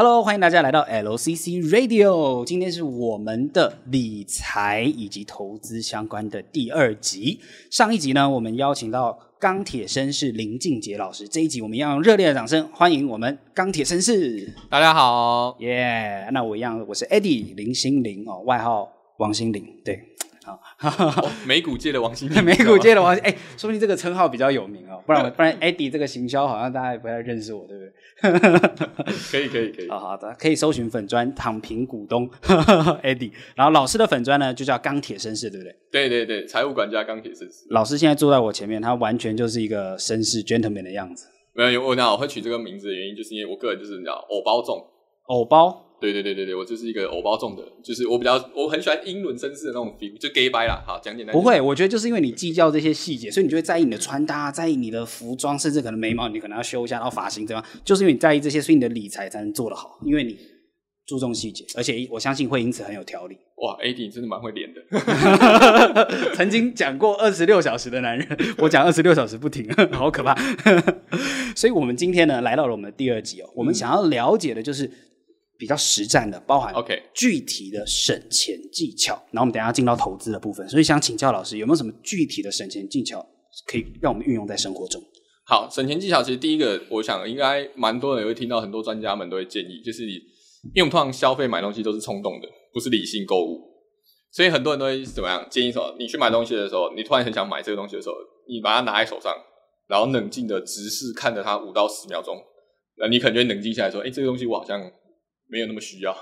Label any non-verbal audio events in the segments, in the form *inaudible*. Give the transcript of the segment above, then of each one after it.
Hello，欢迎大家来到 LCC Radio。今天是我们的理财以及投资相关的第二集。上一集呢，我们邀请到钢铁绅士林俊杰老师。这一集我们要用热烈的掌声欢迎我们钢铁绅士。大家好，耶、yeah！那我一样，我是 Eddie 林心凌哦，外号王心凌。对。哦、美股界的王心凌，*laughs* 美股界的王心，哎、欸，说不定这个称号比较有名哦，不然 *laughs* 不然，Eddie 这个行销好像大家也不太认识我，对不对？可以可以可以，*laughs* 好好的，可以搜寻粉砖躺平股东 Eddie，然后老师的粉砖呢就叫钢铁绅士，对不对？对对对，财务管家钢铁绅士。老师现在坐在我前面，他完全就是一个绅士 gentleman 的样子。没有，我那我会取这个名字的原因，就是因为我个人就是你知道，偶包重，偶包。对对对对对，我就是一个偶包重的，就是我比较我很喜欢英伦绅士的那种 feel，就 gay 掰啦。好，讲简单。不会，我觉得就是因为你计较这些细节，所以你就会在意你的穿搭，在意你的服装，甚至可能眉毛你可能要修一下，然后发型这样，就是因为你在意这些，所以你的理财才能做得好，因为你注重细节，而且我相信会因此很有条理。哇，AD 真的蛮会练的。*laughs* *laughs* 曾经讲过二十六小时的男人，我讲二十六小时不停，好可怕。*laughs* 所以我们今天呢来到了我们的第二集哦，我们想要了解的就是。比较实战的，包含 OK 具体的省钱技巧。然后我们等一下进到投资的部分，所以想请教老师，有没有什么具体的省钱技巧可以让我们运用在生活中？好，省钱技巧其实第一个，我想应该蛮多人也会听到，很多专家们都会建议，就是因为我们通常消费买东西都是冲动的，不是理性购物，所以很多人都会怎么样建议说，你去买东西的时候，你突然很想买这个东西的时候，你把它拿在手上，然后冷静的直视看着它五到十秒钟，那你可能就会冷静下来说，哎，这个东西我好像。没有那么需要，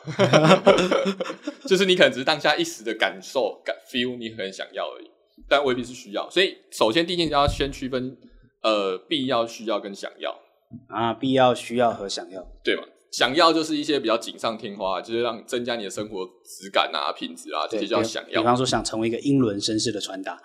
*laughs* 就是你可能只是当下一时的感受、感 feel，你很想要而已，但未必是需要。所以，首先第一件事要先区分，呃，必要、需要跟想要啊，必要、需要和想要，对吗？想要就是一些比较锦上添花，就是让增加你的生活质感啊、品质啊，这些叫想要。比方说，想成为一个英伦绅士的穿搭，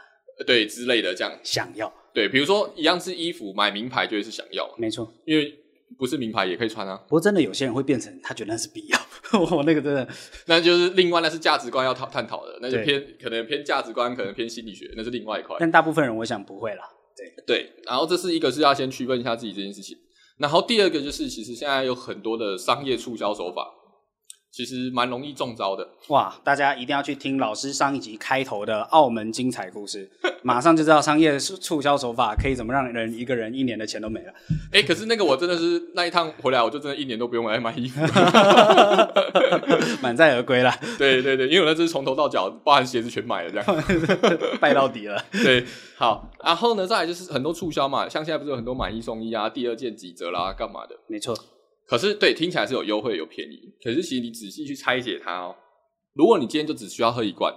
对之类的，这样想要。对，比如说一样是衣服，买名牌就会是想要，没错，因为。不是名牌也可以穿啊，不过真的有些人会变成他觉得那是必要，*laughs* 我那个真的，*laughs* 那就是另外那是价值观要讨探讨的，那就偏可能偏价值观，可能偏心理学，那是另外一块。但大部分人我想不会啦，对对。然后这是一个是要先区分一下自己这件事情，然后第二个就是其实现在有很多的商业促销手法。其实蛮容易中招的哇！大家一定要去听老师上一集开头的澳门精彩故事，*laughs* 马上就知道商业促销手法可以怎么让人一个人一年的钱都没了。哎、欸，可是那个我真的是那一趟回来，我就真的一年都不用来买衣服，*laughs* 满载而归了。对对对，因为我那是从头到脚，包含鞋子全买了，这样 *laughs* 败到底了。对，好，然后呢，再来就是很多促销嘛，像现在不是有很多买一送一啊，第二件几折啦，干嘛的？没错。可是，对，听起来是有优惠有便宜。可是，其实你仔细去拆解它哦。如果你今天就只需要喝一罐，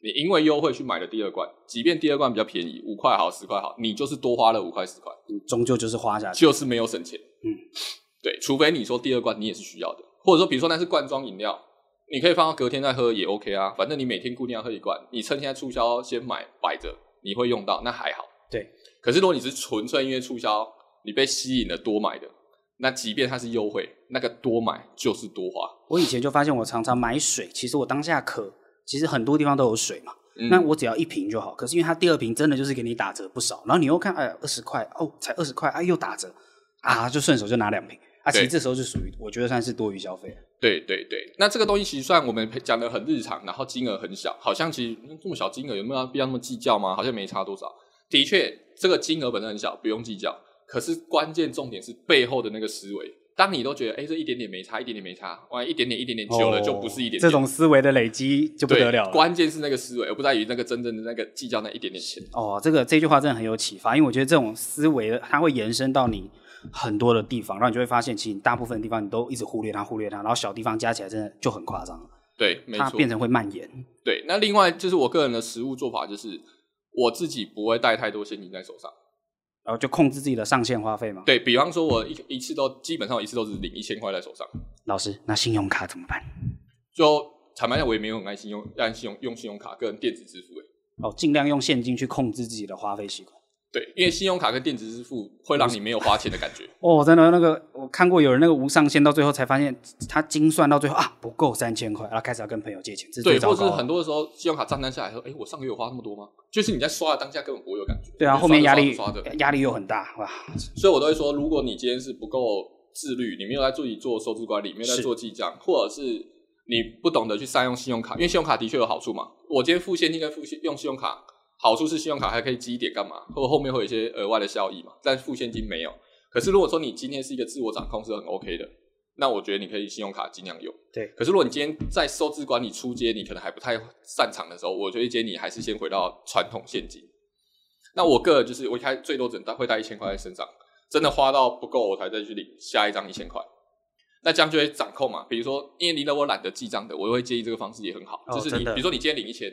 你因为优惠去买了第二罐，即便第二罐比较便宜，五块好，十块好，你就是多花了五块十块，你终究就是花下去，就是没有省钱。嗯，对，除非你说第二罐你也是需要的，或者说比如说那是罐装饮料，你可以放到隔天再喝也 OK 啊。反正你每天固定要喝一罐，你趁现在促销先买摆着，你会用到那还好。对，可是如果你是纯粹因为促销，你被吸引了多买的。那即便它是优惠，那个多买就是多花。我以前就发现，我常常买水，其实我当下渴，其实很多地方都有水嘛。嗯、那我只要一瓶就好。可是因为它第二瓶真的就是给你打折不少，然后你又看，哎，二十块哦，才二十块，哎，又打折啊，就顺手就拿两瓶啊。其实这时候就属于我觉得算是多余消费。对对对，那这个东西其实算我们讲的很日常，然后金额很小，好像其实这么小金额有没有必要那么计较吗？好像没差多少。的确，这个金额本身很小，不用计较。可是关键重点是背后的那个思维。当你都觉得，哎、欸，这一点点没差，一点点没差，万一一点点一点点久了就不是一点点。这种思维的累积就不得了了。关键是那个思维，而不在于那个真正的那个计较那一点点钱。哦，这个这句话真的很有启发，因为我觉得这种思维它会延伸到你很多的地方，然后你就会发现，其实你大部分的地方你都一直忽略它，忽略它，然后小地方加起来真的就很夸张。对，没错，它变成会蔓延。对，那另外就是我个人的实物做法，就是我自己不会带太多现金在手上。然后就控制自己的上限花费嘛。对，比方说，我一一次都基本上一次都是领一千块在手上。老师，那信用卡怎么办？就坦白讲，我也没有很爱信用，按信用用信用卡跟电子支付。哦，尽量用现金去控制自己的花费习惯。对，因为信用卡跟电子支付会让你没有花钱的感觉。*laughs* 哦，真的，那个我看过有人那个无上限，到最后才发现他精算到最后啊不够三千块，然后开始要跟朋友借钱。对，或者是很多的时候，信用卡账单下来说，哎，我上个月有花那么多吗？就是你在刷的当下根本不会有感觉。对啊，后面压力压力又很大哇。所以我都会说，如果你今天是不够自律，你没有在自己做收支管理，没有在做记账，或者是你不懂得去善用信用卡，因为信用卡的确有好处嘛。我今天付现金跟付用信用卡，好处是信用卡还可以积点干嘛，或者后面会有一些额外的效益嘛，但付现金没有。可是如果说你今天是一个自我掌控是很 OK 的，那我觉得你可以信用卡尽量用。对。可是如果你今天在收支管理出街，你可能还不太擅长的时候，我觉得建议你还是先回到传统现金。那我个人就是我一开最多只能带会带一千块在身上，真的花到不够我才再去领下一张一千块。那这样就会掌控嘛。比如说，因为离了我懒得记账的，我会建议这个方式也很好。哦、就是你，比如说你今天领一千，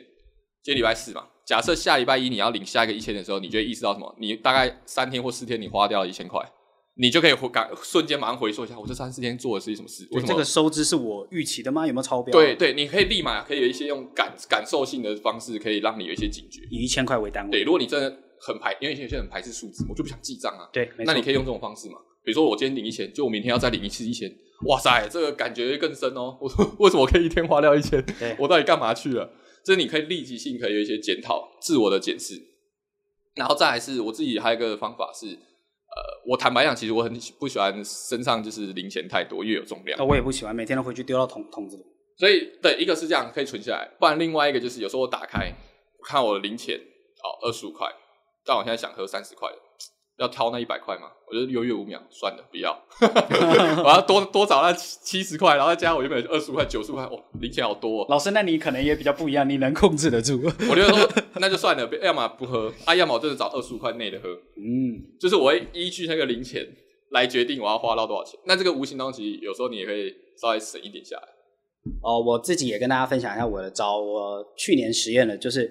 今天礼拜四嘛，假设下礼拜一你要领下一个一千的时候，你就会意识到什么？你大概三天或四天你花掉了一千块。你就可以回感瞬间马上回溯一下，我这三四天做的是什么事？为什么这个收支是我预期的吗？有没有超标？对对，你可以立马可以有一些用感感受性的方式，可以让你有一些警觉。以一千块为单位。对，如果你真的很排，因为有些人很排斥数字，我就不想记账啊。对，那你可以用这种方式嘛？比如说我今天领一千，就我明天要再领一次一千。哇塞，这个感觉更深哦。我说 *laughs* 为什么我可以一天花掉一千？我到底干嘛去了？这你可以立即性可以有一些检讨、自我的检视。然后再来是我自己还有一个方法是。呃，我坦白讲，其实我很不喜欢身上就是零钱太多，越有重量。那我也不喜欢，每天都回去丢到桶桶子里。所以，对，一个是这样可以存下来，不然另外一个就是有时候我打开看我的零钱，好，二十五块，但我现在想喝三十块的。要掏那一百块吗？我觉得犹豫五秒，算了，不要。*laughs* 我要多多找那七十块，然后再加我原本二十五块、九十块，哇，零钱好多哦。老师，那你可能也比较不一样，你能控制得住。我觉得说那就算了，要么不喝，啊，要么我真的找二十五块内的喝。嗯，就是我会依据那个零钱来决定我要花到多少钱。那这个无形当中，其实有时候你也可以稍微省一点下来。哦，我自己也跟大家分享一下我的招。我去年实验了，就是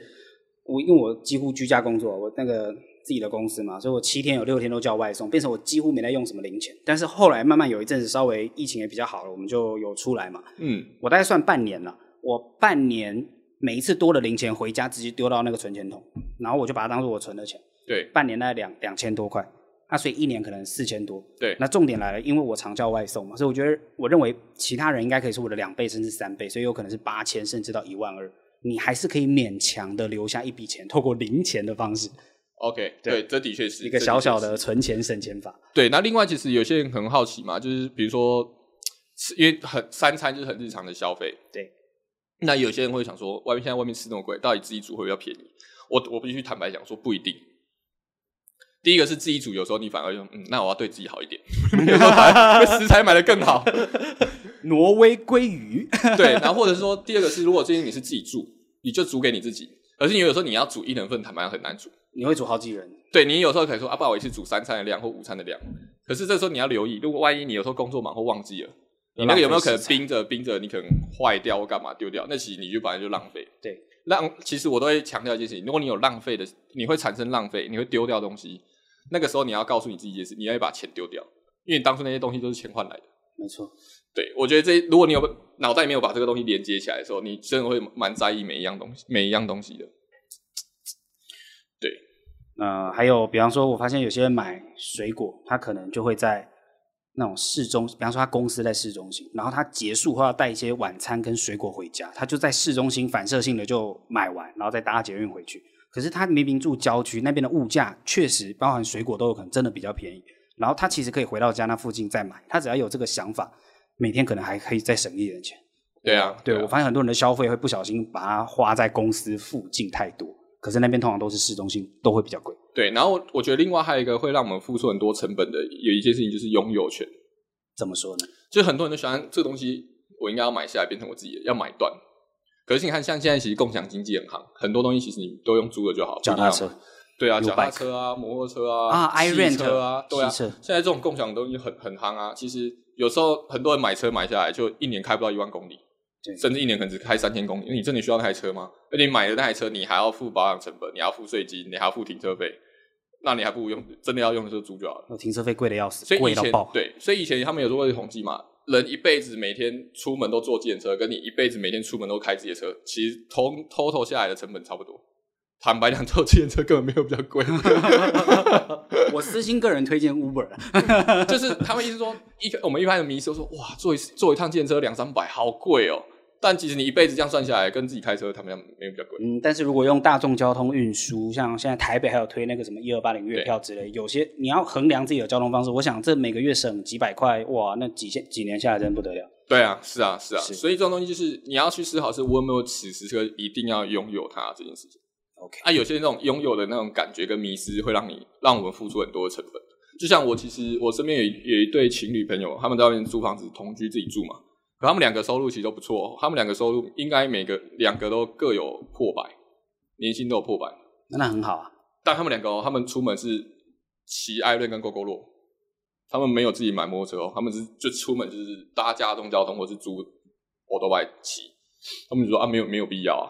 我因为我几乎居家工作，我那个。自己的公司嘛，所以我七天有六天都叫外送，变成我几乎没在用什么零钱。但是后来慢慢有一阵子稍微疫情也比较好了，我们就有出来嘛。嗯，我大概算半年了，我半年每一次多的零钱回家直接丢到那个存钱筒，然后我就把它当做我存的钱。对，半年大概两两千多块，那所以一年可能四千多。对，那重点来了，因为我常叫外送嘛，所以我觉得我认为其他人应该可以是我的两倍甚至三倍，所以有可能是八千甚至到一万二，你还是可以勉强的留下一笔钱，透过零钱的方式。OK，对，对，这的确是一个小小的存钱省钱法。对，那另外其实有些人很好奇嘛，就是比如说，因为很三餐就是很日常的消费。对，那有些人会想说，外面现在外面吃那么贵，到底自己煮会比较便宜？我我必须坦白讲说，不一定。第一个是自己煮，有时候你反而用，嗯，那我要对自己好一点，*laughs* 有时候把食材买的更好。*laughs* 挪威鲑鱼，对，然后或者是说，第二个是，如果最近你是自己住，你就煮给你自己。可是你有时候你要煮一人份，坦白讲很难煮。你会煮好几人？对，你有时候可以说啊，不好意思，煮三餐的量或午餐的量。可是这时候你要留意，如果万一你有时候工作忙或忘记了，你那个有没有可能冰着冰着，你可能坏掉或干嘛丢掉？那其实你就本来就浪费。对，浪其实我都会强调一件事情：如果你有浪费的，你会产生浪费，你会丢掉东西。那个时候你要告诉你自己一件事：你要把钱丢掉，因为你当初那些东西都是钱换来的。没错。对，我觉得这如果你有脑袋没有把这个东西连接起来的时候，你真的会蛮在意每一样东西，每一样东西的。*tsk* 对呃，还有，比方说，我发现有些人买水果，他可能就会在那种市中，比方说他公司在市中心，然后他结束后要带一些晚餐跟水果回家，他就在市中心反射性的就买完，然后再搭捷运回去。可是他明明住郊区，那边的物价确实包含水果都有可能真的比较便宜，然后他其实可以回到家那附近再买，他只要有这个想法，每天可能还可以再省一点钱。对啊，对，我发现很多人的消费会不小心把它花在公司附近太多。可是那边通常都是市中心，都会比较贵。对，然后我觉得另外还有一个会让我们付出很多成本的，有一件事情就是拥有权。怎么说呢？就很多人都喜欢这个东西，我应该要买下来变成我自己的，要买断。可是你看，像现在其实共享经济很行，很多东西其实你都用租的就好。脚踏车，对啊，脚踏车啊，摩托车啊，啊，iRent 车啊，对啊。现在这种共享的东西很很夯啊。其实有时候很多人买车买下来，就一年开不到一万公里。甚至一年可能只开三千公里，你真的需要那台车吗？而且你买的那台车，你还要付保养成本，你还要付税金，你还要付停车费，那你还不如用真的要用的时候租就好了。停车费贵的要死，所以以前。对，所以以前他们有做过统计嘛，人一辈子每天出门都坐计程车，跟你一辈子每天出门都开自己的车，其实 total 下来的成本差不多。坦白讲，坐计程车根本没有比较贵。*laughs* 我私心个人推荐 Uber，*laughs* 就是他们意思说，一我们一般的迷思说，哇，坐一坐一趟计程车两三百，好贵哦。但其实你一辈子这样算下来，跟自己开车他们没有比较贵。嗯，但是如果用大众交通运输，像现在台北还有推那个什么一二八零月票之类，有些你要衡量自己的交通方式，我想这每个月省几百块，哇，那几千几年下来真的不得了。对啊，是啊，是啊，是所以这种东西就是你要去思考，是我有没有此时此刻一定要拥有它这件事情。OK，啊，有些那种拥有的那种感觉跟迷失，会让你让我们付出很多的成本。就像我其实我身边有有一对情侣朋友，他们在外面租房子同居自己住嘛，可他们两个收入其实都不错，他们两个收入应该每个两个都各有破百，年薪都有破百，那很好啊。但他们两个，他们出门是骑艾伦跟 Gogoro，他们没有自己买摩托车哦，他们是就出门就是搭大众交通或是租欧多拜骑，他们就说啊没有没有必要啊。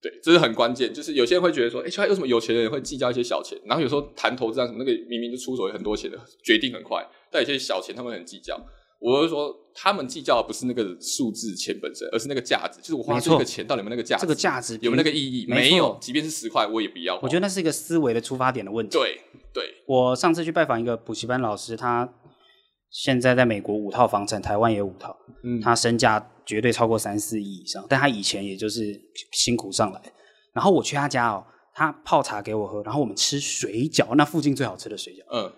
对，这是很关键。就是有些人会觉得说，哎，为什么有钱人会计较一些小钱？然后有时候谈投资啊什么，那个明明就出手很多钱的，决定很快，但有些小钱他们很计较。我是说，他们计较的不是那个数字钱本身，而是那个价值。就是我花这个钱到底有没有那个价值？这个价值有没有那个意义？没有，即便是十块，我也不要。我觉得那是一个思维的出发点的问题。对对。我上次去拜访一个补习班老师，他现在在美国五套房产，台湾也有五套，嗯，他身价绝对超过三四亿以上，但他以前也就是辛苦上来。然后我去他家哦，他泡茶给我喝，然后我们吃水饺，那附近最好吃的水饺，嗯，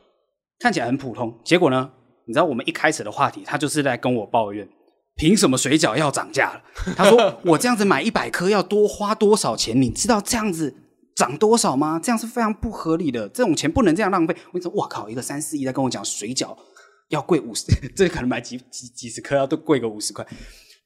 看起来很普通。结果呢，你知道我们一开始的话题，他就是在跟我抱怨，凭什么水饺要涨价了？他说 *laughs* 我这样子买一百颗要多花多少钱？你知道这样子涨多少吗？这样是非常不合理的，这种钱不能这样浪费。我跟你说，哇靠，一个三四亿在跟我讲水饺要贵五十，*laughs* 这可能买几几几十颗要都贵个五十块，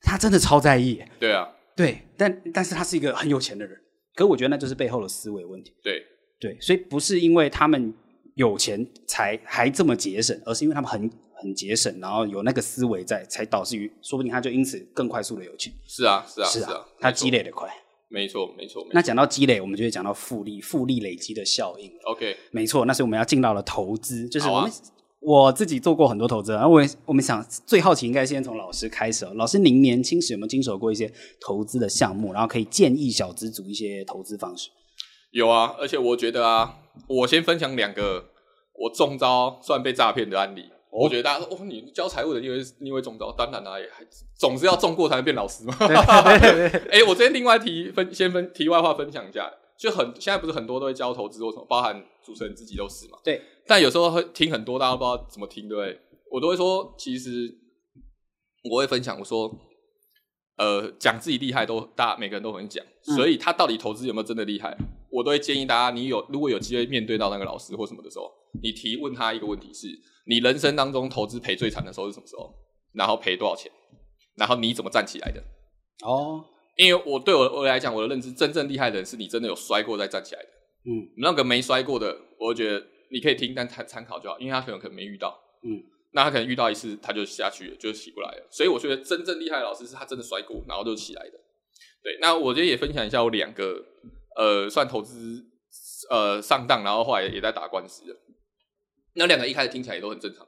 他真的超在意。对啊，对，但但是他是一个很有钱的人。可我觉得那就是背后的思维问题。对对，所以不是因为他们有钱才还这么节省，而是因为他们很很节省，然后有那个思维在，才导致于说不定他就因此更快速的有钱。是啊，是啊，是啊，他积累的快。没错，没错。那讲到积累，我们就会讲到复利，复利累积的效应。OK，没错，那是我们要进到了投资，就是我们。我自己做过很多投资，然后我我们想最好奇应该先从老师开始。老师，您年轻时有没有经手过一些投资的项目？然后可以建议小资组一些投资方式？有啊，而且我觉得啊，我先分享两个我中招算被诈骗的案例。哦、我觉得大家说，哦，你教财务的，因为因为中招，当然啦，也还总是要中过才能变老师嘛。哎，*laughs* 我这边另外提分，先分题外话分享一下。就很现在不是很多都会教投资或什么，包含主持人自己都是嘛。对。但有时候会听很多，大家都不知道怎么听，对不对？我都会说，其实我会分享，我说，呃，讲自己厉害都，大家每个人都很讲，所以他到底投资有没有真的厉害？我都会建议大家，你有如果有机会面对到那个老师或什么的时候，你提问他一个问题是：你人生当中投资赔最惨的时候是什么时候？然后赔多少钱？然后你怎么站起来的？哦。因为我对我我来讲，我的认知，真正厉害的人是你真的有摔过再站起来的。嗯，那个没摔过的，我觉得你可以听，但参参考就好，因为他可能可能没遇到。嗯，那他可能遇到一次他就下去了，就起不来了。所以我觉得真正厉害的老师是他真的摔过，然后就起来的。对，那我觉得也分享一下我两个呃算投资呃上当，然后后来也在打官司的。那两个一开始听起来也都很正常，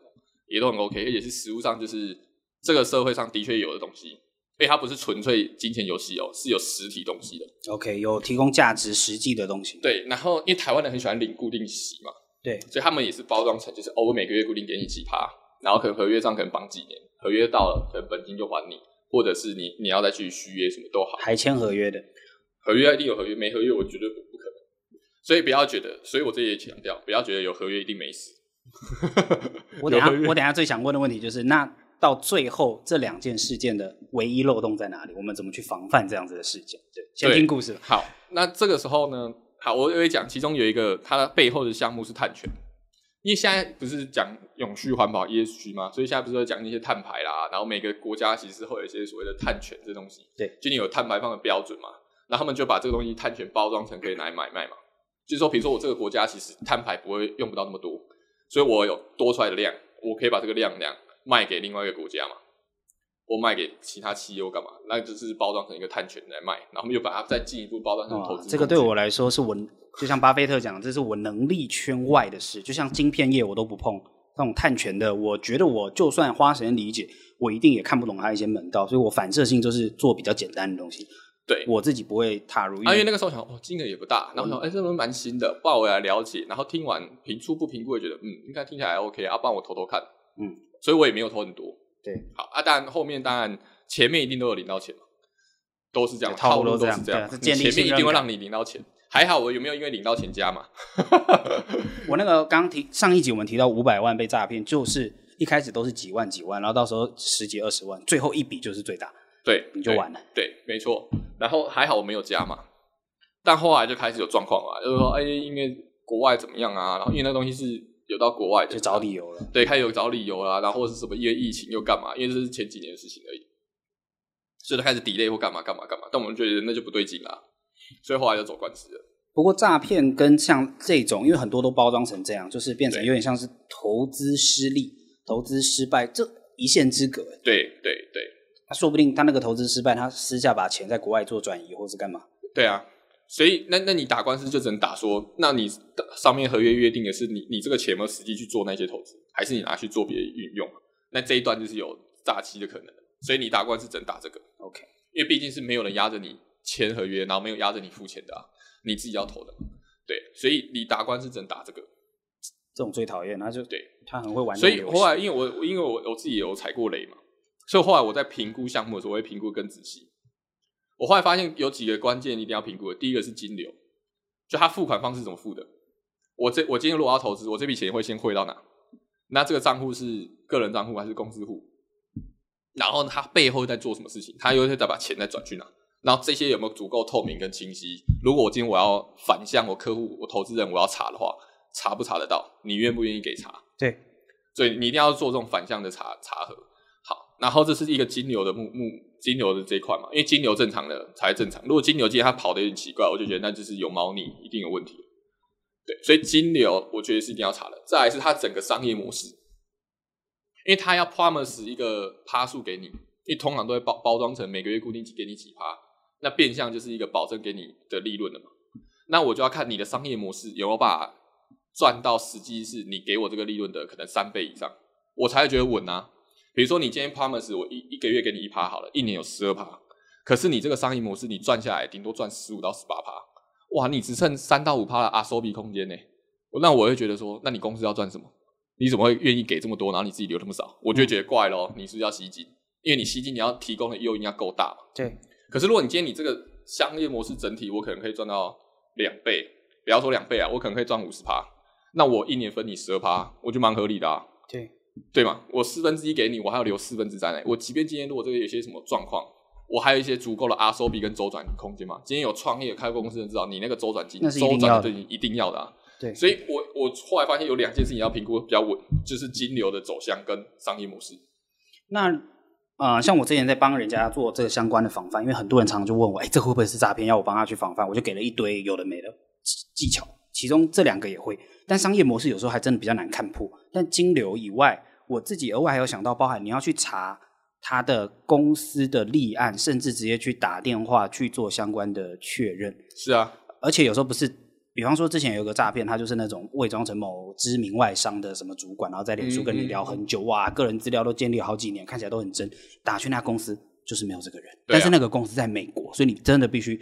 也都很 OK，而且是实物上就是这个社会上的确有的东西。所以它不是纯粹金钱游戏哦，是有实体东西的。OK，有提供价值、实际的东西。对，然后因为台湾人很喜欢领固定息嘛，对，所以他们也是包装成就是哦，我每个月固定给你几趴，然后可能合约上可能绑几年，合约到了可能本金就还你，或者是你你要再去续约什么都好，还签合约的，合约一定有合约，没合约我绝对不不可能。所以不要觉得，所以我这里也强调，不要觉得有合约一定没事。我等下我等下最想问的问题就是那。到最后，这两件事件的唯一漏洞在哪里？我们怎么去防范这样子的事件？对，先听故事。好，那这个时候呢？好，我会讲，其中有一个它背后的项目是碳权，因为现在不是讲永续环保 ESG 吗？所以现在不是在讲那些碳排啦，然后每个国家其实会有一些所谓的碳权这东西。对，就你有碳排放的标准嘛？那他们就把这个东西碳权包装成可以拿来买卖嘛？就是说，比如说我这个国家其实碳排不会用不到那么多，所以我有多出来的量，我可以把这个量量。卖给另外一个国家嘛，或卖给其他企业干嘛？那就是包装成一个碳权来卖，然后我们又把它再进一步包装成投资。这个对我来说是我，就像巴菲特讲，这是我能力圈外的事。就像晶片业我都不碰，那种探权的，我觉得我就算花时间理解，我一定也看不懂它一些门道，所以我反射性就是做比较简单的东西。对，我自己不会踏入。啊，因为那个时候想，哦，金额也不大，然后想，哎、嗯，这东西蛮新的，帮我来了解。然后听完评初步评估，也觉得，嗯，应该听起来还 OK 啊，帮我投投看，嗯。所以我也没有投很多，对，好啊。但后面当然前面一定都有领到钱嘛，都是这样，套路都是这样，前面一定会让你领到钱。还好我有没有因为领到钱加嘛？我那个刚提上一集我们提到五百万被诈骗，就是一开始都是几万几万，然后到时候十几二十万，最后一笔就是最大，对，你就完了。对，对没错。然后还好我没有加嘛，但后来就开始有状况了，就是说哎，因为国外怎么样啊？然后因为那东西是有到国外的，就找理由了。对，开始有找理由啦，然后是什么因为疫情又干嘛？因为这是前几年的事情而已，所以他开始 delay 或干嘛干嘛干嘛。但我们觉得那就不对劲啦，所以后来就走官司了。不过诈骗跟像这种，因为很多都包装成这样，就是变成有点像是投资失利、投资失败这一线之隔。对对对，他说不定他那个投资失败，他私下把钱在国外做转移或是干嘛。对啊，所以那那你打官司就只能打说，那你上面合约约定的是你你这个钱有没有实际去做那些投资，还是你拿去做别的运用？那这一段就是有诈欺的可能，所以你打官司只能打这个。OK，因为毕竟是没有人压着你签合约，然后没有压着你付钱的啊。你自己要投的，对，所以你打官司只能打这个，这种最讨厌，那就对他很会玩。所以后来，因为我因为我我自己有踩过雷嘛，所以后来我在评估项目的时候，我会评估更仔细。我后来发现有几个关键一定要评估的，第一个是金流，就他付款方式怎么付的。我这我今天如果要投资，我这笔钱会先汇到哪？那这个账户是个人账户还是公司户？然后他背后在做什么事情？他又会再把钱再转去哪？然后这些有没有足够透明跟清晰？如果我今天我要反向我客户、我投资人我要查的话，查不查得到？你愿不愿意给查？对，所以你一定要做这种反向的查查核。好，然后这是一个金流的目目金牛的这一块嘛，因为金牛正常的才正常。如果金牛今天它跑得有点奇怪，我就觉得那就是有猫腻，一定有问题。对，所以金牛我觉得是一定要查的。再来是它整个商业模式，因为它要 promise 一个趴数给你，因为通常都会包包装成每个月固定给你几趴。那变相就是一个保证给你的利润了嘛？那我就要看你的商业模式有没有办法赚到实际是你给我这个利润的可能三倍以上，我才会觉得稳啊。比如说你今天 promise 我一一个月给你一趴好了，一年有十二趴，可是你这个商业模式你赚下来顶多赚十五到十八趴，哇，你只剩三到五趴的阿收比空间呢？那我会觉得说，那你公司要赚什么？你怎么会愿意给这么多，然后你自己留那么少？我就觉得怪咯，你是不是要吸金？因为你吸金你要提供的诱因要够大嘛。对。可是，如果你今天你这个商业模式整体，我可能可以赚到两倍，不要说两倍啊，我可能可以赚五十趴，那我一年分你十二趴，我就蛮合理的啊。对，对嘛，我四分之一给你，我还要留四分之三呢。我即便今天如果这个有些什么状况，我还有一些足够的 R O B 跟周转空间嘛。今天有创业开公司的人知道，你那个周转金、周转对你一定要的啊。对，所以我我后来发现有两件事情要评估比较稳，就是金流的走向跟商业模式。那。啊、呃，像我之前在帮人家做这个相关的防范，因为很多人常常就问我，哎，这会不会是诈骗？要我帮他去防范，我就给了一堆有的没的技巧，其中这两个也会，但商业模式有时候还真的比较难看破。但金流以外，我自己额外还有想到，包含你要去查他的公司的立案，甚至直接去打电话去做相关的确认。是啊，而且有时候不是。比方说，之前有个诈骗，他就是那种伪装成某知名外商的什么主管，然后在脸书跟你聊很久，嗯嗯、哇，个人资料都建立好几年，看起来都很真。打去那公司就是没有这个人，啊、但是那个公司在美国，所以你真的必须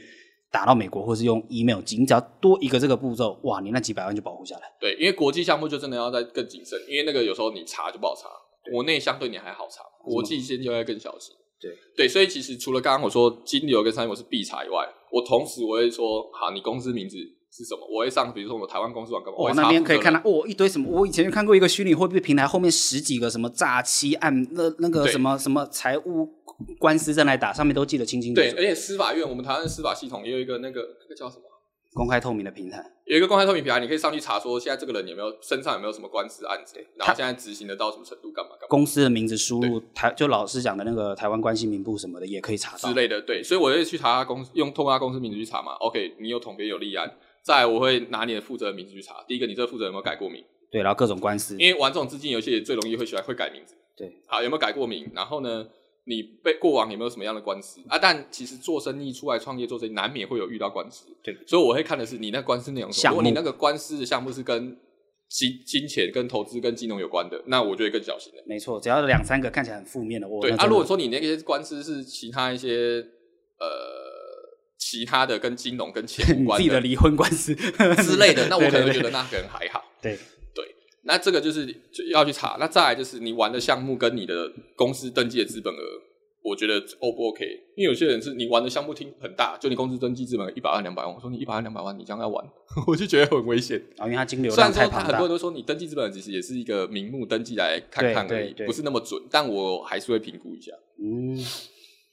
打到美国，或是用 email 寄。你只要多一个这个步骤，哇，你那几百万就保护下来。对，因为国际项目就真的要再更谨慎，因为那个有时候你查就不好查，国内相对你还好查，国际先就要更小心。对对，所以其实除了刚刚我说金流跟商业模式必查以外，我同时我会说，好，你公司名字。是什么？我会上，比如说我们台湾公司网干嘛？我那边可以看到哦，一堆什么？我以前就看过一个虚拟货币平台，后面十几个什么诈欺案，那那个什么什么财务官司正在打，上面都记得清清楚楚。对，而且司法院，我们台湾司法系统也有一个那个那个叫什么？公开透明的平台，有一个公开透明平台，你可以上去查说现在这个人有没有身上有没有什么官司案子，然后现在执行的到什么程度，干嘛干嘛？公司的名字输入台，就老师讲的那个台湾关系名簿什么的也可以查到之类的。对，所以我会去查他公司，用通过他公司名字去查嘛。OK，你有统编有立案。再来我会拿你的负责人名字去查。第一个，你这个负责人有没有改过名？对，然后各种官司，因为玩这种资金游戏最容易会喜欢会改名字。对，好，有没有改过名？然后呢，你被过往有没有什么样的官司啊？但其实做生意出来创业做生意，难免会有遇到官司。对，所以我会看的是你那官司内容。如果你那个官司的项目是跟金金钱、跟投资、跟金融有关的，那我就会更小心了。没错，只要两三个看起来很负面的，我对啊。如果说你那些官司是其他一些呃。其他的跟金融跟钱无关 *laughs* 的，自己的离婚官司之类的，*laughs* 那我可能觉得那可能还好。对，那这个就是就要去查。那再来就是你玩的项目跟你的公司登记的资本额，我觉得 O 不 OK？因为有些人是你玩的项目厅很大，就你公司登记资本一百万两百万，我说你一百万两百万，你这样要玩，*laughs* 我就觉得很危险啊，因为它金流虽然说他很多人都说你登记资本其实也是一个名目登记来看看而已，不是那么准，但我还是会评估一下。嗯，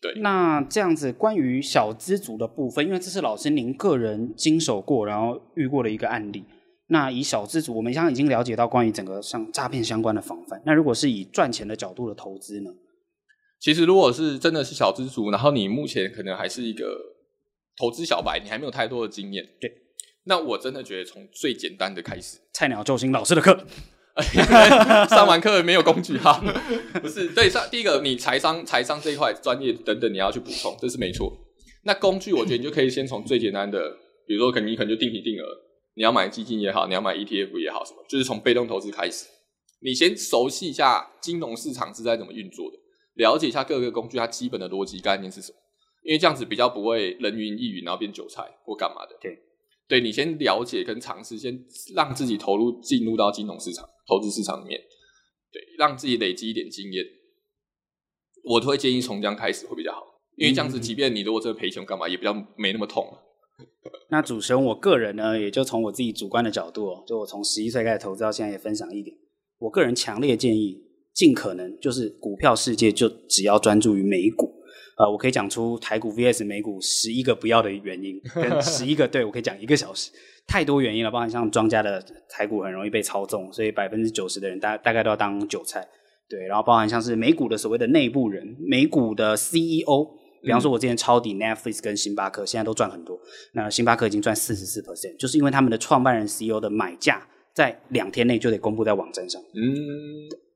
对。那这样子关于小资族的部分，因为这是老师您个人经手过，然后遇过的一个案例。那以小资族，我们刚刚已经了解到关于整个像诈骗相关的防范。那如果是以赚钱的角度的投资呢？其实，如果是真的是小资族，然后你目前可能还是一个投资小白，你还没有太多的经验。对，那我真的觉得从最简单的开始，菜鸟救星老师的课，*laughs* 上完课没有工具哈，不是对上第一个，你财商财商这一块专业等等，你要去补充，这是没错。那工具，我觉得你就可以先从最简单的，比如说可能你可能就定期定额，你要买基金也好，你要买 ETF 也好，什么，就是从被动投资开始，你先熟悉一下金融市场是在怎么运作的。了解一下各个工具它基本的逻辑概念是什么，因为这样子比较不会人云亦云，然后变韭菜或干嘛的。对，对你先了解跟尝试，先让自己投入进入到金融市场、投资市场里面，对，让自己累积一点经验。我都会建议从这样开始会比较好，因为这样子，即便你如果真的赔钱干嘛，也比较没那么痛。*laughs* 那主持人，我个人呢，也就从我自己主观的角度，就我从十一岁开始投资到现在，也分享一点，我个人强烈建议。尽可能就是股票世界就只要专注于美股，呃，我可以讲出台股 VS 美股十一个不要的原因，跟十一个 *laughs* 对，我可以讲一个小时，太多原因了，包含像庄家的台股很容易被操纵，所以百分之九十的人大大概都要当韭菜，对，然后包含像是美股的所谓的内部人，美股的 CEO，比方说我之前抄底 Netflix 跟星巴克，现在都赚很多，那星巴克已经赚四十四 percent，就是因为他们的创办人 CEO 的买价在两天内就得公布在网站上，嗯。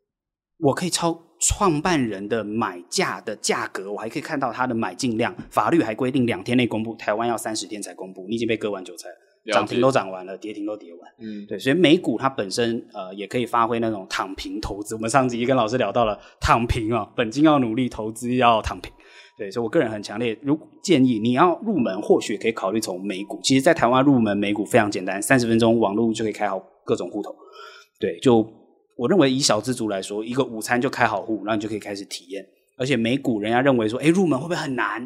我可以抄创办人的买价的价格，我还可以看到他的买进量。法律还规定两天内公布，台湾要三十天才公布。你已经被割完韭菜了，涨停都涨完了，跌停都跌完。嗯，对，所以美股它本身呃也可以发挥那种躺平投资。我们上集也跟老师聊到了躺平啊，本金要努力，投资要躺平。对，所以我个人很强烈，如建议你要入门，或许可以考虑从美股。其实，在台湾入门美股非常简单，三十分钟网络就可以开好各种户头。对，就。我认为以小资族来说，一个午餐就开好户，然后你就可以开始体验。而且美股人家认为说，哎，入门会不会很难？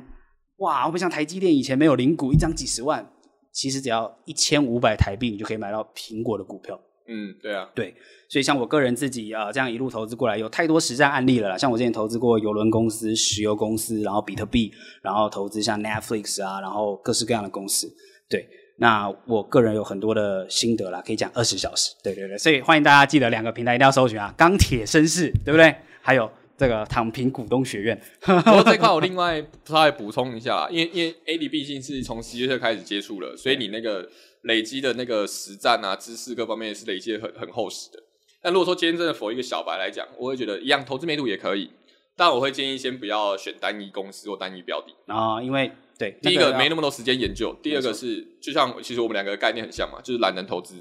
哇，会不像台积电以前没有零股，一张几十万？其实只要一千五百台币，你就可以买到苹果的股票。嗯，对啊，对。所以像我个人自己啊、这样一路投资过来，有太多实战案例了啦。像我之前投资过邮轮公司、石油公司，然后比特币，然后投资像 Netflix 啊，然后各式各样的公司，对。那我个人有很多的心得啦，可以讲二十小时。对对对，所以欢迎大家记得两个平台一定要搜寻啊，钢铁绅士，对不对？还有这个躺平股东学院。*laughs* 不过这块我另外稍微补充一下，因为因为 AD 毕竟是从十一岁开始接触了，所以你那个累积的那个实战啊、知识各方面是累积很很厚实的。但如果说今天真的 for 一个小白来讲，我会觉得一样投资美股也可以，但我会建议先不要选单一公司或单一标的啊，因为。对，第一个没那么多时间研究，第二个是就像其实我们两个概念很像嘛，就是懒人投资。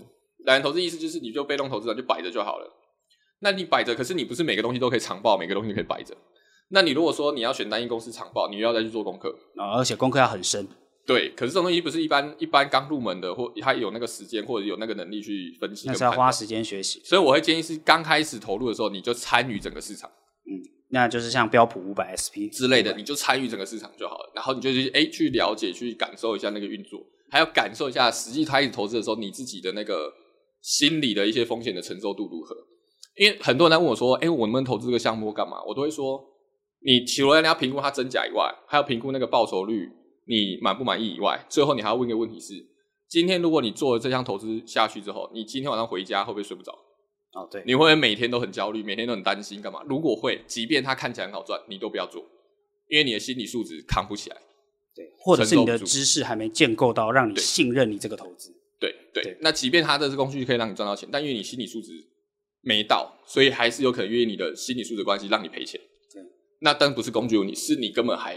懒人投资意思就是你就被动投资，就摆着就好了。那你摆着，可是你不是每个东西都可以长报，每个东西都可以摆着。那你如果说你要选单一公司长报，你又要再去做功课啊，而且功课要很深。对，可是这种东西不是一般一般刚入门的，或他有那个时间或者有那个能力去分析，那是要花时间学习。所以我会建议是刚开始投入的时候，你就参与整个市场。嗯。那就是像标普五百 SP 之类的，你就参与整个市场就好了。然后你就去哎，去了解、去感受一下那个运作，还要感受一下实际开始投资的时候，你自己的那个心理的一些风险的承受度如何。因为很多人在问我说：“哎，我能不能投资这个项目干嘛？”我都会说：“你除了你要评估它真假以外，还要评估那个报酬率，你满不满意以外，最后你还要问一个问题是：今天如果你做了这项投资下去之后，你今天晚上回家会不会睡不着？”哦，对，你会不会每天都很焦虑，每天都很担心干嘛？如果会，即便它看起来很好赚，你都不要做，因为你的心理素质扛不起来。对，或者是你的知识还没建构到让你信任你这个投资。对对，对，对，那即便它的工具可以让你赚到钱，但因为你心理素质没到，所以还是有可能因为你的心理素质关系让你赔钱。对，那当然不是工具问题，是你根本还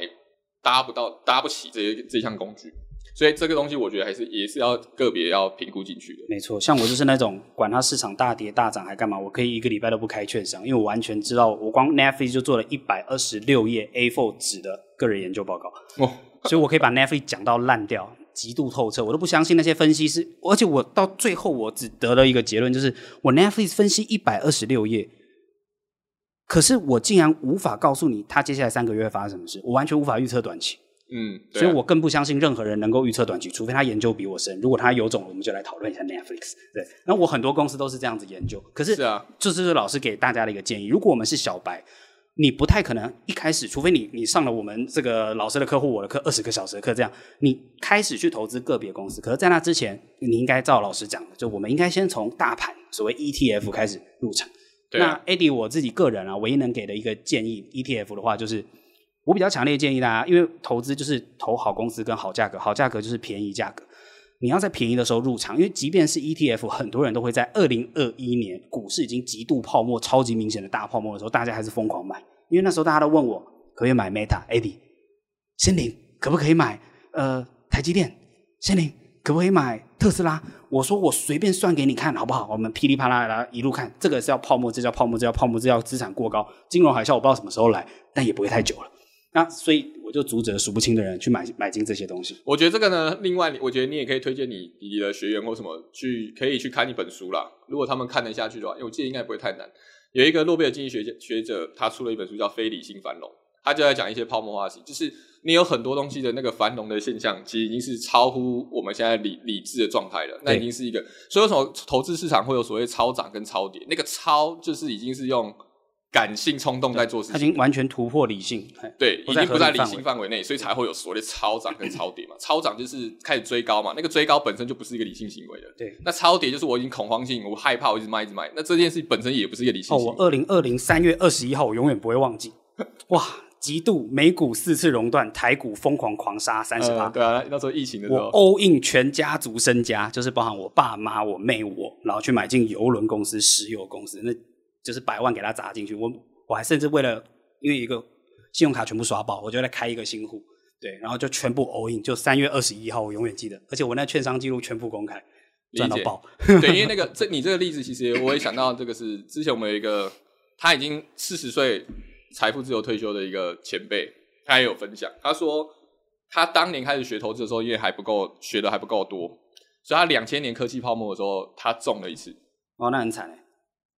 搭不到、搭不起这些这项工具。所以这个东西，我觉得还是也是要个别要评估进去的。没错，像我就是那种管它市场大跌大涨还干嘛，我可以一个礼拜都不开券商，因为我完全知道，我光 Netflix 就做了一百二十六页 A4 纸的个人研究报告，哦，所以我可以把 Netflix 讲到烂掉，极度透彻，我都不相信那些分析师，而且我到最后我只得了一个结论，就是我 Netflix 分析一百二十六页。可是我竟然无法告诉你他接下来三个月会发生什么事，我完全无法预测短期。嗯，啊、所以我更不相信任何人能够预测短期，除非他研究比我深。如果他有种，我们就来讨论一下 Netflix。对，那我很多公司都是这样子研究。可是，是啊，这就是老师给大家的一个建议。如果我们是小白，你不太可能一开始，除非你你上了我们这个老师的课或我的课二十个小时的课，这样你开始去投资个别公司。可是，在那之前，你应该照老师讲的，就我们应该先从大盘所谓 ETF 开始入场。对啊、那 Eddie 我自己个人啊，唯一能给的一个建议，ETF 的话就是。我比较强烈建议大家，因为投资就是投好公司跟好价格，好价格就是便宜价格。你要在便宜的时候入场，因为即便是 ETF，很多人都会在二零二一年股市已经极度泡沫、超级明显的大泡沫的时候，大家还是疯狂买。因为那时候大家都问我，可不可以买 Meta？Eddie，仙林可不可以买？呃，台积电，仙林可不可以买特斯拉？我说我随便算给你看好不好？我们噼里啪啦来一路看，这个是要泡沫，这叫泡沫，这叫泡沫，这叫资产过高。金融海啸我不知道什么时候来，但也不会太久了。那所以我就阻止了数不清的人去买买进这些东西。我觉得这个呢，另外我觉得你也可以推荐你你的学员或什么去可以去看一本书啦。如果他们看得下去的话，因为我记得应该不会太难。有一个诺贝尔经济学学者，他出了一本书叫《非理性繁荣》，他就在讲一些泡沫化型，就是你有很多东西的那个繁荣的现象，其实已经是超乎我们现在理理智的状态了。那已经是一个，所以为什么投资市场会有所谓超涨跟超跌？那个超就是已经是用。感性冲动在做事情，他已经完全突破理性，对，已经不在理性范围内，所以才会有所谓的超涨跟超跌嘛。*laughs* 超涨就是开始追高嘛，那个追高本身就不是一个理性行为的。对，那超跌就是我已经恐慌性，我害怕，我一直卖，一直卖。那这件事本身也不是一个理性行为。哦，我二零二零三月二十一号，我永远不会忘记。哇，极度美股四次熔断，台股疯狂狂杀三十八。对啊，那时候疫情的时候，我 all in 全家族身家，就是包含我爸妈、我妹、我，然后去买进邮轮公司、石油公司，那就是百万给他砸进去。我。我还甚至为了因为一个信用卡全部刷爆，我就来开一个新户，对，然后就全部 all in，就三月二十一号，我永远记得，而且我那券商记录全部公开，赚到爆。对，*laughs* 因为那个这你这个例子，其实我也想到这个是之前我们有一个他已经四十岁财富自由退休的一个前辈，他也有分享，他说他当年开始学投资的时候，因为还不够学的还不够多，所以他两千年科技泡沫的时候，他中了一次，哦，那很惨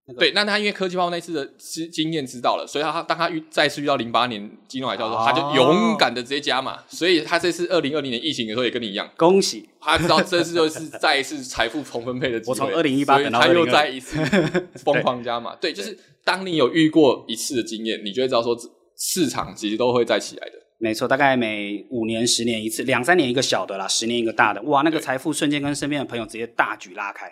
那个、对，那他因为科技泡沫那次的经经验知道了，所以他当他遇再次遇到零八年金融海啸的时候，哦、他就勇敢的直接加码。所以他这次二零二零年疫情的时候也跟你一样，恭喜他知道这次就是再一次财富重分配的机会。*laughs* 我从二零一八，他又再一次疯狂加码。对，就是当你有遇过一次的经验，你就会知道说市场其实都会再起来的。没错，大概每五年、十年一次，两三年一个小的啦，十年一个大的。哇，那个财富瞬间跟身边的朋友直接大举拉开。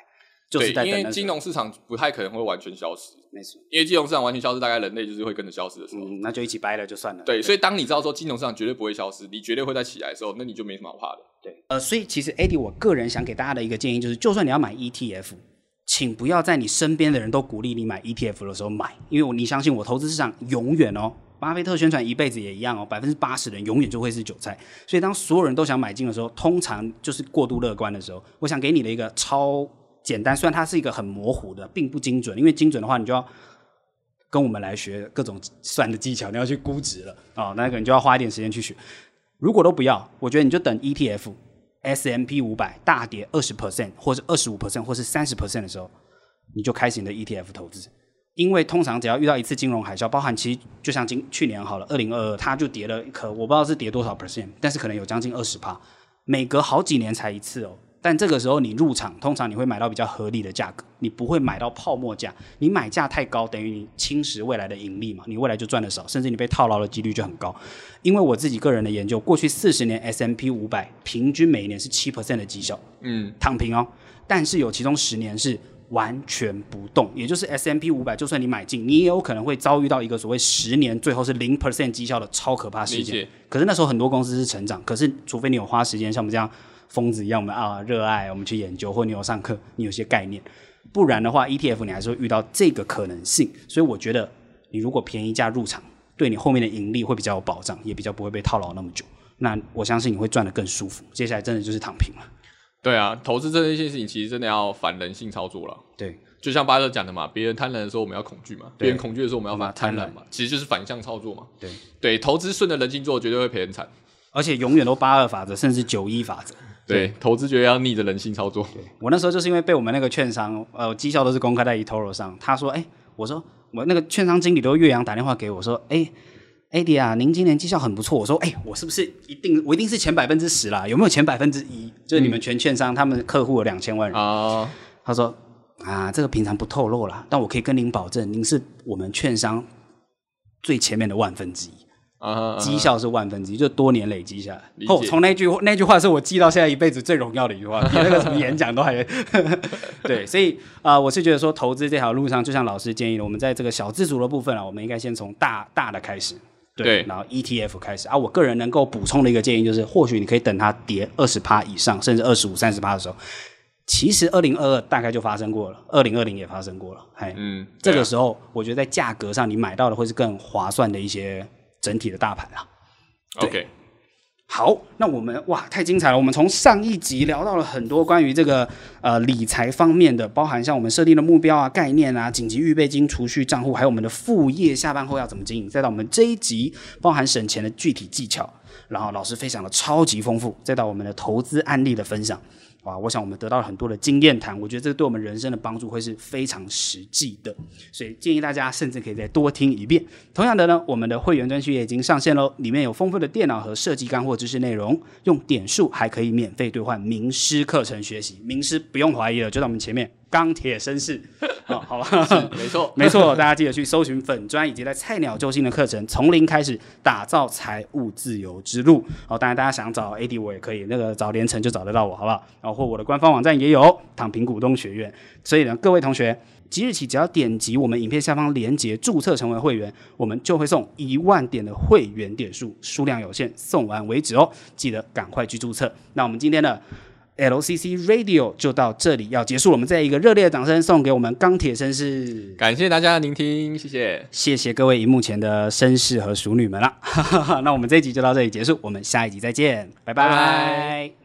就是在对，因为金融市场不太可能会完全消失，没错。因为金融市场完全消失，大概人类就是会跟着消失的时候。嗯，那就一起掰了就算了。对，对，所以当你知道说金融市场绝对不会消失，你绝对会再起来的时候，那你就没什么好怕的。对，呃，所以其实 Eddie，我个人想给大家的一个建议就是，就算你要买 ETF，请不要在你身边的人都鼓励你买 ETF 的时候买，因为我你相信我，投资市场永远哦，巴菲特宣传一辈子也一样哦，百分之八十的人永远就会是韭菜。所以当所有人都想买进的时候，通常就是过度乐观的时候。我想给你的一个超。简单，虽然它是一个很模糊的，并不精准。因为精准的话，你就要跟我们来学各种算的技巧，你要去估值了、哦，那可能就要花一点时间去学。如果都不要，我觉得你就等 ETF S M P 五百大跌二十 percent，或者二十五 percent，或是三十 percent 的时候，你就开始你的 ETF 投资。因为通常只要遇到一次金融海啸，包含其实就像今去年好了，二零二二它就跌了一颗，我不知道是跌多少 percent，但是可能有将近二十趴，每隔好几年才一次哦。但这个时候你入场，通常你会买到比较合理的价格，你不会买到泡沫价。你买价太高，等于你侵蚀未来的盈利嘛，你未来就赚的少，甚至你被套牢的几率就很高。因为我自己个人的研究，过去四十年 S M P 五百平均每一年是七 percent 的绩效，嗯，躺平哦。但是有其中十年是完全不动，也就是 S M P 五百，就算你买进，你也有可能会遭遇到一个所谓十年最后是零 percent 绩效的超可怕事件。可是那时候很多公司是成长，可是除非你有花时间像我们这样。疯子一样，我们啊热爱，我们去研究，或你有上课，你有些概念，不然的话，ETF 你还是会遇到这个可能性。所以我觉得，你如果便宜价入场，对你后面的盈利会比较有保障，也比较不会被套牢那么久。那我相信你会赚得更舒服。接下来真的就是躺平了。对啊，投资这件事情其实真的要反人性操作了。对，就像巴菲特讲的嘛，别人贪婪的时候我们要恐惧嘛，别人恐惧的时候我们要反贪婪嘛，其实就是反向操作嘛。对对，投资顺着人性做，绝对会赔很惨，而且永远都八二法则，甚至九一法则。对，投资绝对要逆着人性操作。对，我那时候就是因为被我们那个券商，呃，绩效都是公开在 eToro 上。他说：“哎，我说我那个券商经理都岳阳打电话给我说，哎，Eddie 啊，您今年绩效很不错。我说，哎，我是不是一定我一定是前百分之十啦？有没有前百分之一？就是你们全券商，他们客户有两千万人啊。他说啊，这个平常不透露啦，但我可以跟您保证，您是我们券商最前面的万分之一。啊，绩效是万分之一，就多年累积下来。后从那句那句话是我记到现在一辈子最荣耀的一句话，*laughs* 比那个什么演讲都还。*laughs* 对，所以啊、呃，我是觉得说投资这条路上，就像老师建议的，我们在这个小资族的部分啊，我们应该先从大大的开始，对，对然后 ETF 开始啊。我个人能够补充的一个建议就是，或许你可以等它跌二十趴以上，甚至二十五、三十趴的时候，其实二零二二大概就发生过了，二零二零也发生过了。嘿，嗯，这个时候我觉得在价格上你买到的会是更划算的一些。整体的大盘啊，OK，好，那我们哇，太精彩了！我们从上一集聊到了很多关于这个呃理财方面的，包含像我们设定的目标啊、概念啊、紧急预备金、储蓄账户，还有我们的副业下班后要怎么经营，再到我们这一集包含省钱的具体技巧，然后老师分享的超级丰富，再到我们的投资案例的分享。哇，我想我们得到了很多的经验谈，我觉得这对我们人生的帮助会是非常实际的，所以建议大家甚至可以再多听一遍。同样的呢，我们的会员专区也已经上线喽，里面有丰富的电脑和设计干货知识内容，用点数还可以免费兑换名师课程学习，名师不用怀疑了，就在我们前面。钢铁绅士，好，*laughs* 好吧，没错，*laughs* 没错，大家记得去搜寻粉砖以及在菜鸟救星的课程，从零开始打造财务自由之路。好，当然大家想找 AD 我也可以，那个找连城就找得到我，好不好？然后或我的官方网站也有躺平股东学院。所以呢，各位同学，即日起只要点击我们影片下方链接注册成为会员，我们就会送一万点的会员点数，数量有限，送完为止哦，记得赶快去注册。那我们今天的。LCC Radio 就到这里要结束了，我们再一个热烈的掌声送给我们钢铁绅士，感谢大家的聆听，谢谢，谢谢各位荧幕前的绅士和淑女们啦，*laughs* 那我们这一集就到这里结束，我们下一集再见，拜拜。拜拜。